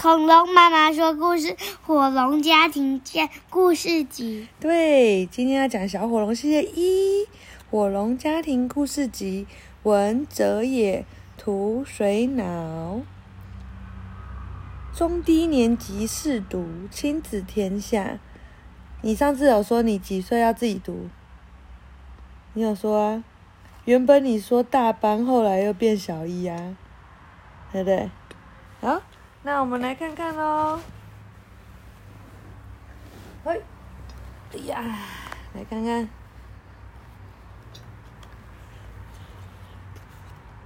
恐龙妈妈说故事，火龙家庭见故事集。对，今天要讲小火龙系列一，火龙家庭故事集，文哲也，图水脑，中低年级试读，亲子天下。你上次有说你几岁要自己读？你有说啊？原本你说大班，后来又变小一啊，对不对？好，那我们来看看喽。哎，哎呀，来看看，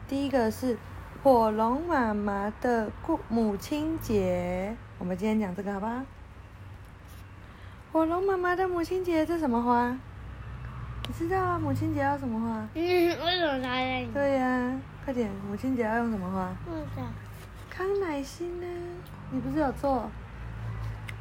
第一个是火龙妈妈的过母亲节，我们今天讲这个好不好？火龙妈妈的母亲节是什么花？你知道啊？母亲节要什么花？嗯，为什么他要？对呀、啊，快点！母亲节要用什么花？康乃馨呢？你不是有做？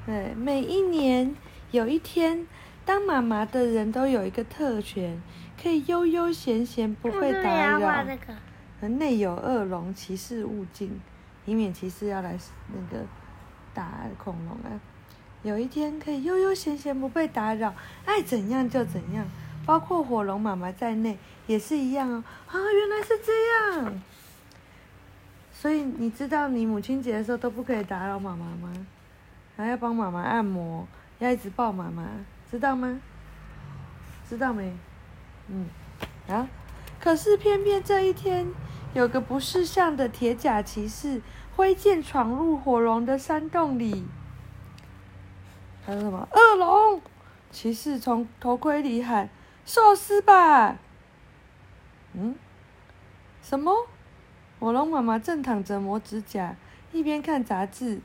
对，每一年有一天，当妈妈的人都有一个特权，可以悠悠闲闲不被打扰。这个。内有恶龙歧视勿近，以免歧视要来那个打恐龙啊。有一天可以悠悠闲闲不被打扰，爱怎样就怎样，包括火龙妈妈在内也是一样哦。啊，原来是这样。所以你知道你母亲节的时候都不可以打扰妈妈吗？还要帮妈妈按摩，要一直抱妈妈，知道吗？知道没？嗯，啊。可是偏偏这一天，有个不识相的铁甲骑士挥剑闯入火龙的山洞里。还有什么？恶龙！骑士从头盔里喊：“寿司吧！”嗯？什么？火龙妈妈正躺着磨指甲，一边看杂志。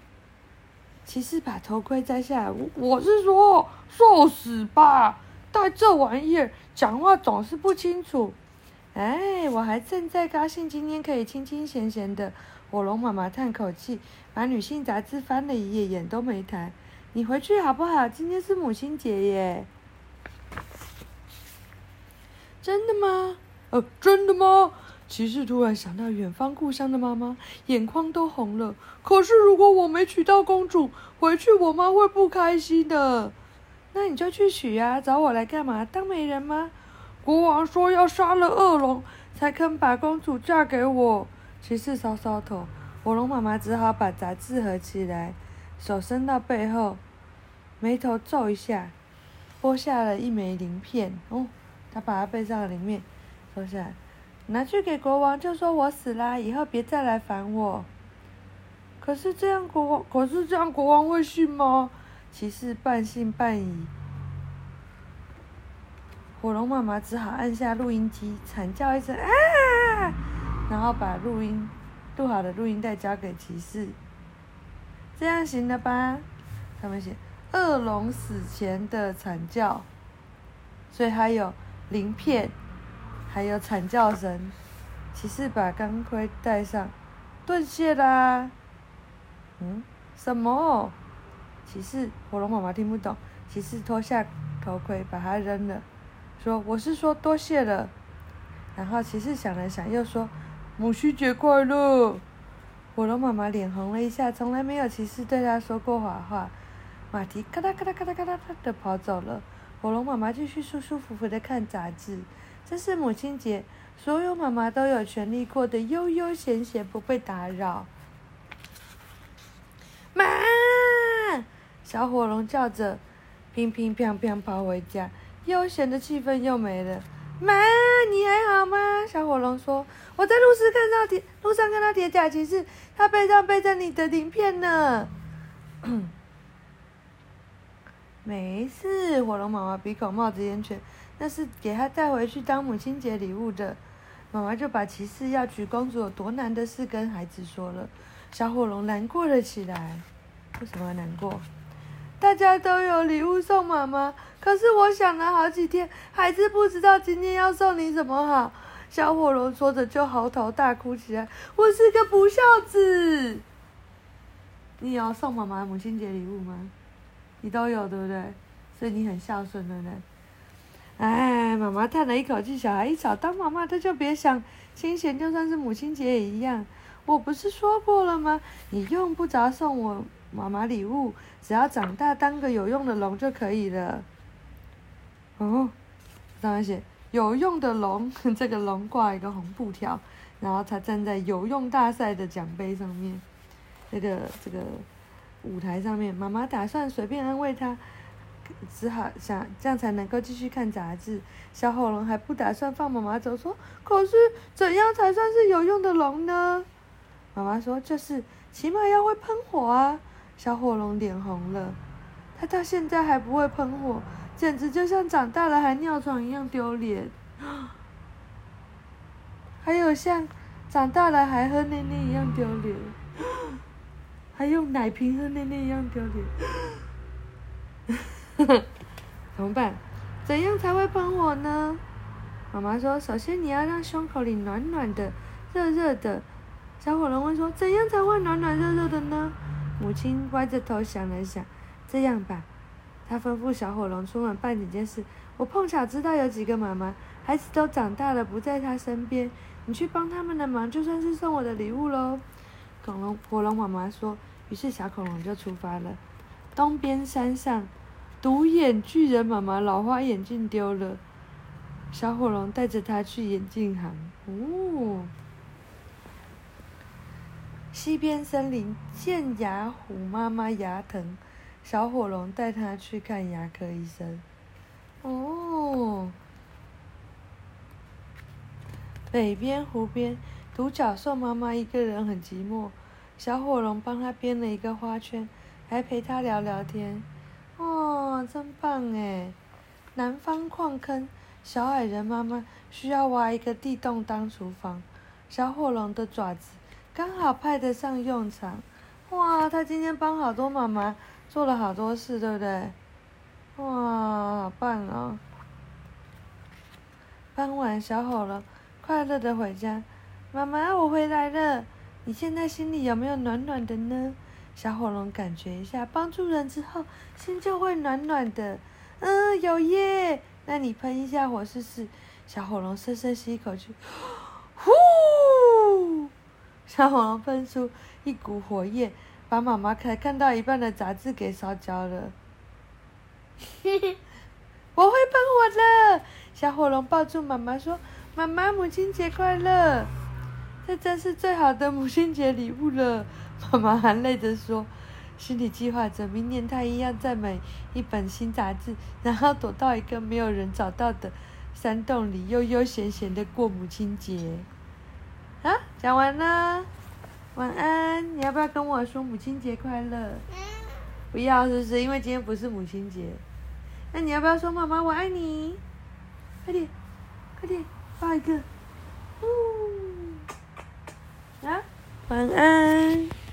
骑士把头盔摘下来：“我是说，受死吧！戴这玩意儿，讲话总是不清楚。”哎，我还正在高兴，今天可以清清闲闲的。火龙妈妈叹口气，把女性杂志翻了一页，眼都没抬。你回去好不好？今天是母亲节耶！真的吗？呃，真的吗？骑士突然想到远方故乡的妈妈，眼眶都红了。可是如果我没娶到公主，回去我妈会不开心的。那你就去娶呀，找我来干嘛？当媒人吗？国王说要杀了恶龙，才肯把公主嫁给我。骑士搔搔头，火龙妈妈只好把杂志合起来，手伸到背后。眉头皱一下，剥下了一枚鳞片。哦，他把它背上的鳞片收下来，拿去给国王，就说我死啦，以后别再来烦我。可是这样国王，可是这样国王会信吗？骑士半信半疑。火龙妈妈只好按下录音机，惨叫一声啊，然后把录音录好的录音带交给骑士。这样行了吧？他们写。恶龙死前的惨叫，所以还有鳞片，还有惨叫声。骑士把钢盔戴上，断线啦！嗯，什么？骑士，火龙妈妈听不懂。骑士脱下头盔，把它扔了，说：“我是说多谢了。”然后骑士想了想，又说：“母亲节快乐。”火龙妈妈脸红了一下，从来没有骑士对她说过谎话。马蹄咔哒咔哒咔哒咔哒的跑走了，火龙妈妈继续舒舒服服的看杂志。这是母亲节，所有妈妈都有权利过得悠悠闲闲，不被打扰。妈！小火龙叫着，乒乒乓乓跑回家，悠闲的气氛又没了。妈，你还好吗？小火龙说：“我在路上看到铁，路上看到铁甲骑士，他背上背着你的鳞片呢。”没事，火龙妈妈鼻孔冒着烟圈，那是给他带回去当母亲节礼物的。妈妈就把骑士要娶公主有多难的事跟孩子说了。小火龙难过了起来。为什么难过？大家都有礼物送妈妈，可是我想了好几天，还是不知道今天要送你什么好。小火龙说着就嚎啕大哭起来。我是个不孝子。你有要送妈妈母亲节礼物吗？你都有对不对？所以你很孝顺的呢？哎，妈妈叹了一口气。小孩一早，当妈妈的就别想清闲，就算是母亲节也一样。我不是说过了吗？你用不着送我妈妈礼物，只要长大当个有用的龙就可以了。哦，上面写有用的龙，这个龙挂一个红布条，然后他站在有用大赛的奖杯上面，那个这个舞台上面。妈妈打算随便安慰他，只好想这样才能够继续看杂志。小火龙还不打算放妈妈走，说：“可是怎样才算是有用的龙呢？”妈妈说：“就是，起码要会喷火啊！”小火龙脸红了，他到现在还不会喷火，简直就像长大了还尿床一样丢脸。还有像长大了还喝奶奶一样丢脸，还用奶瓶喝奶奶一样丢脸。怎么办？怎样才会喷火呢？妈妈说：“首先你要让胸口里暖暖的、热热的。”小火龙问说：“怎样才会暖暖热热的呢？”母亲歪着头想了想，这样吧，她吩咐小火龙出门办几件事。我碰巧知道有几个妈妈，孩子都长大了，不在她身边，你去帮他们的忙，就算是送我的礼物喽。恐龙火龙妈妈说。于是小恐龙就出发了。东边山上，独眼巨人妈妈老花眼镜丢了，小火龙带着他去眼镜行。哦。西边森林，剑牙虎妈妈牙疼，小火龙带它去看牙科医生。哦，北边湖边，独角兽妈妈一个人很寂寞，小火龙帮它编了一个花圈，还陪它聊聊天。哦，真棒哎！南方矿坑，小矮人妈妈需要挖一个地洞当厨房，小火龙的爪子。刚好派得上用场，哇！他今天帮好多妈妈做了好多事，对不对？哇，好棒哦！傍晚，小火龙快乐的回家。妈妈，我回来了。你现在心里有没有暖暖的呢？小火龙感觉一下，帮助人之后，心就会暖暖的。嗯，有耶！那你喷一下火试试。小火龙深深吸一口气，呼！小火龙喷出一股火焰，把妈妈才看到一半的杂志给烧焦了。我会喷火了！小火龙抱住妈妈说：“妈妈，母亲节快乐！这真是最好的母亲节礼物了。”妈妈含泪地说，心里计划着明年她一样再买一本新杂志，然后躲到一个没有人找到的山洞里，悠悠闲闲的过母亲节。啊，讲完了，晚安。你要不要跟我说母亲节快乐？不要，是不是？因为今天不是母亲节。那你要不要说妈妈我爱你？快点，快点，抱一个。嗯，啊，晚安。